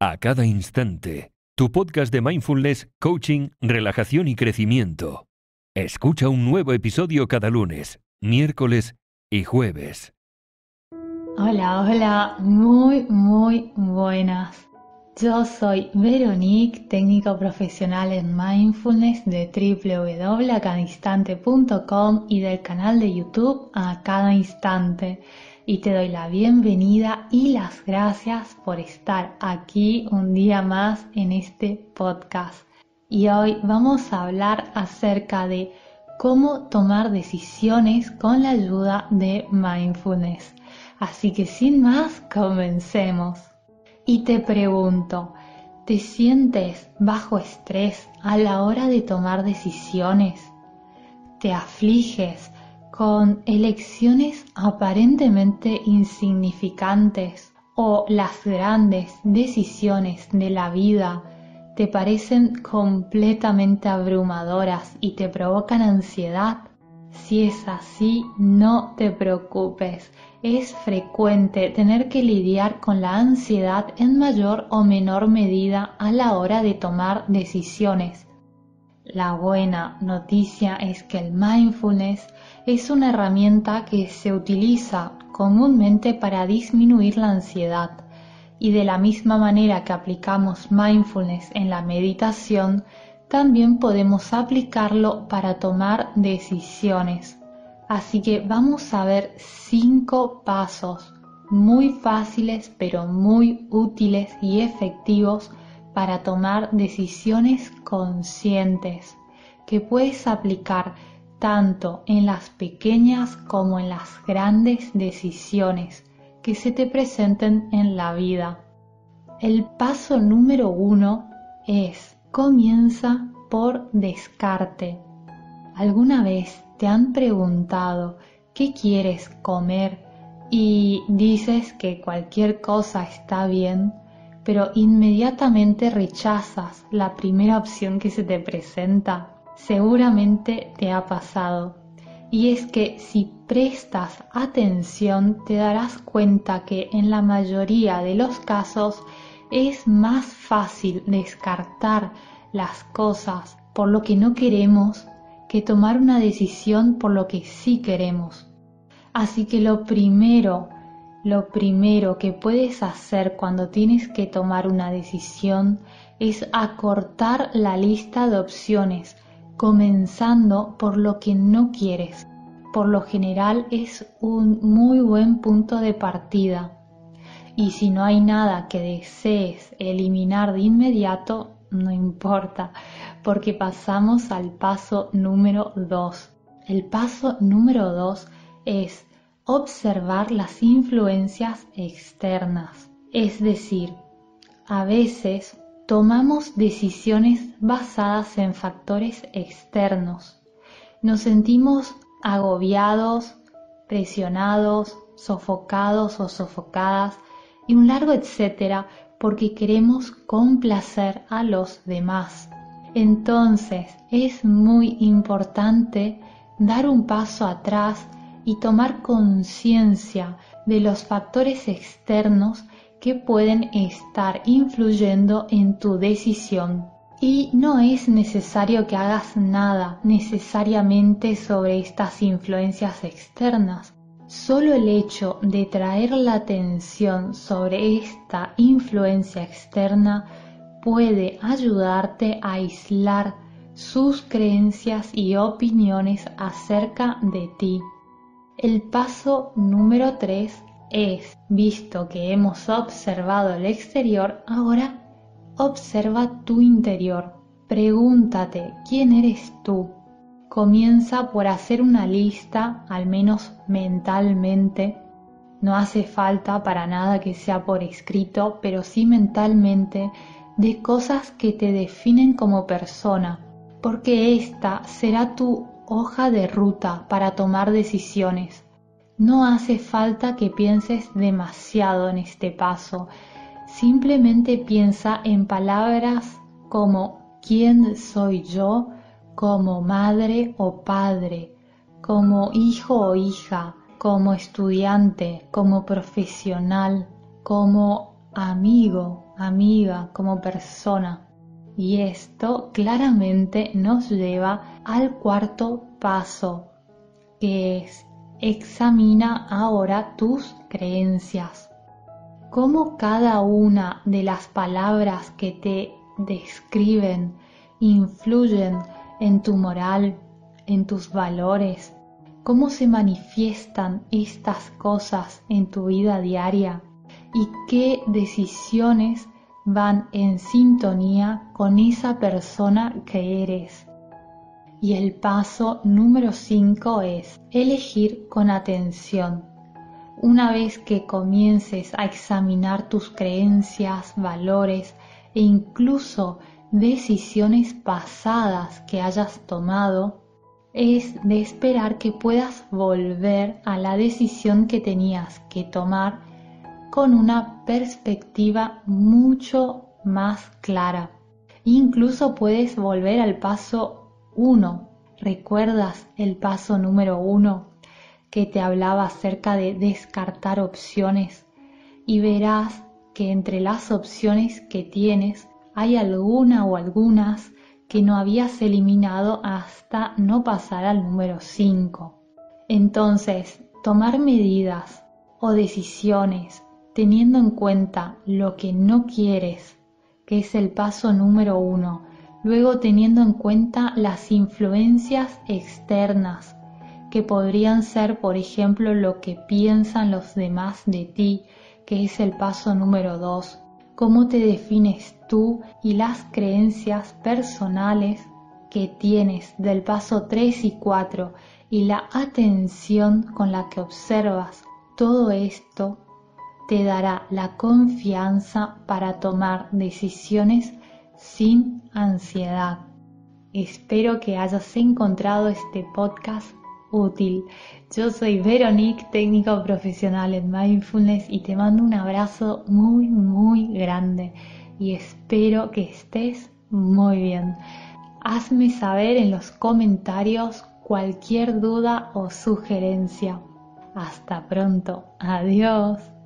A cada instante, tu podcast de mindfulness, coaching, relajación y crecimiento. Escucha un nuevo episodio cada lunes, miércoles y jueves. Hola, hola, muy, muy buenas. Yo soy Veronique, técnico profesional en mindfulness de www.acadainstante.com y del canal de YouTube A Cada Instante y te doy la bienvenida y las gracias por estar aquí un día más en este podcast. Y hoy vamos a hablar acerca de cómo tomar decisiones con la ayuda de mindfulness. Así que sin más, comencemos. Y te pregunto, ¿te sientes bajo estrés a la hora de tomar decisiones? ¿Te afliges con elecciones aparentemente insignificantes o las grandes decisiones de la vida te parecen completamente abrumadoras y te provocan ansiedad, si es así, no te preocupes. Es frecuente tener que lidiar con la ansiedad en mayor o menor medida a la hora de tomar decisiones. La buena noticia es que el mindfulness es una herramienta que se utiliza comúnmente para disminuir la ansiedad y de la misma manera que aplicamos mindfulness en la meditación, también podemos aplicarlo para tomar decisiones. Así que vamos a ver cinco pasos muy fáciles pero muy útiles y efectivos para tomar decisiones conscientes que puedes aplicar tanto en las pequeñas como en las grandes decisiones que se te presenten en la vida. El paso número uno es comienza por descarte. ¿Alguna vez te han preguntado qué quieres comer y dices que cualquier cosa está bien, pero inmediatamente rechazas la primera opción que se te presenta? seguramente te ha pasado. Y es que si prestas atención te darás cuenta que en la mayoría de los casos es más fácil descartar las cosas por lo que no queremos que tomar una decisión por lo que sí queremos. Así que lo primero, lo primero que puedes hacer cuando tienes que tomar una decisión es acortar la lista de opciones comenzando por lo que no quieres. Por lo general es un muy buen punto de partida. Y si no hay nada que desees eliminar de inmediato, no importa, porque pasamos al paso número 2. El paso número 2 es observar las influencias externas. Es decir, a veces tomamos decisiones basadas en factores externos. Nos sentimos agobiados, presionados, sofocados o sofocadas y un largo etcétera porque queremos complacer a los demás. Entonces es muy importante dar un paso atrás y tomar conciencia de los factores externos que pueden estar influyendo en tu decisión. Y no es necesario que hagas nada necesariamente sobre estas influencias externas. Solo el hecho de traer la atención sobre esta influencia externa puede ayudarte a aislar sus creencias y opiniones acerca de ti. El paso número 3 es, visto que hemos observado el exterior, ahora observa tu interior. Pregúntate, ¿quién eres tú? Comienza por hacer una lista, al menos mentalmente. No hace falta para nada que sea por escrito, pero sí mentalmente, de cosas que te definen como persona, porque esta será tu hoja de ruta para tomar decisiones. No hace falta que pienses demasiado en este paso. Simplemente piensa en palabras como quién soy yo como madre o padre, como hijo o hija, como estudiante, como profesional, como amigo, amiga, como persona. Y esto claramente nos lleva al cuarto paso, que es examina ahora tus creencias. Cómo cada una de las palabras que te describen influyen en tu moral, en tus valores, cómo se manifiestan estas cosas en tu vida diaria y qué decisiones van en sintonía con esa persona que eres. Y el paso número 5 es elegir con atención. Una vez que comiences a examinar tus creencias, valores e incluso decisiones pasadas que hayas tomado, es de esperar que puedas volver a la decisión que tenías que tomar con una perspectiva mucho más clara. Incluso puedes volver al paso 1. ¿Recuerdas el paso número 1 que te hablaba acerca de descartar opciones? Y verás que entre las opciones que tienes hay alguna o algunas que no habías eliminado hasta no pasar al número 5. Entonces, tomar medidas o decisiones teniendo en cuenta lo que no quieres, que es el paso número uno, luego teniendo en cuenta las influencias externas, que podrían ser, por ejemplo, lo que piensan los demás de ti, que es el paso número dos, cómo te defines tú y las creencias personales que tienes del paso 3 y 4 y la atención con la que observas todo esto te dará la confianza para tomar decisiones sin ansiedad. Espero que hayas encontrado este podcast útil. Yo soy Veronique, técnico profesional en mindfulness y te mando un abrazo muy, muy grande y espero que estés muy bien. Hazme saber en los comentarios cualquier duda o sugerencia. Hasta pronto. Adiós.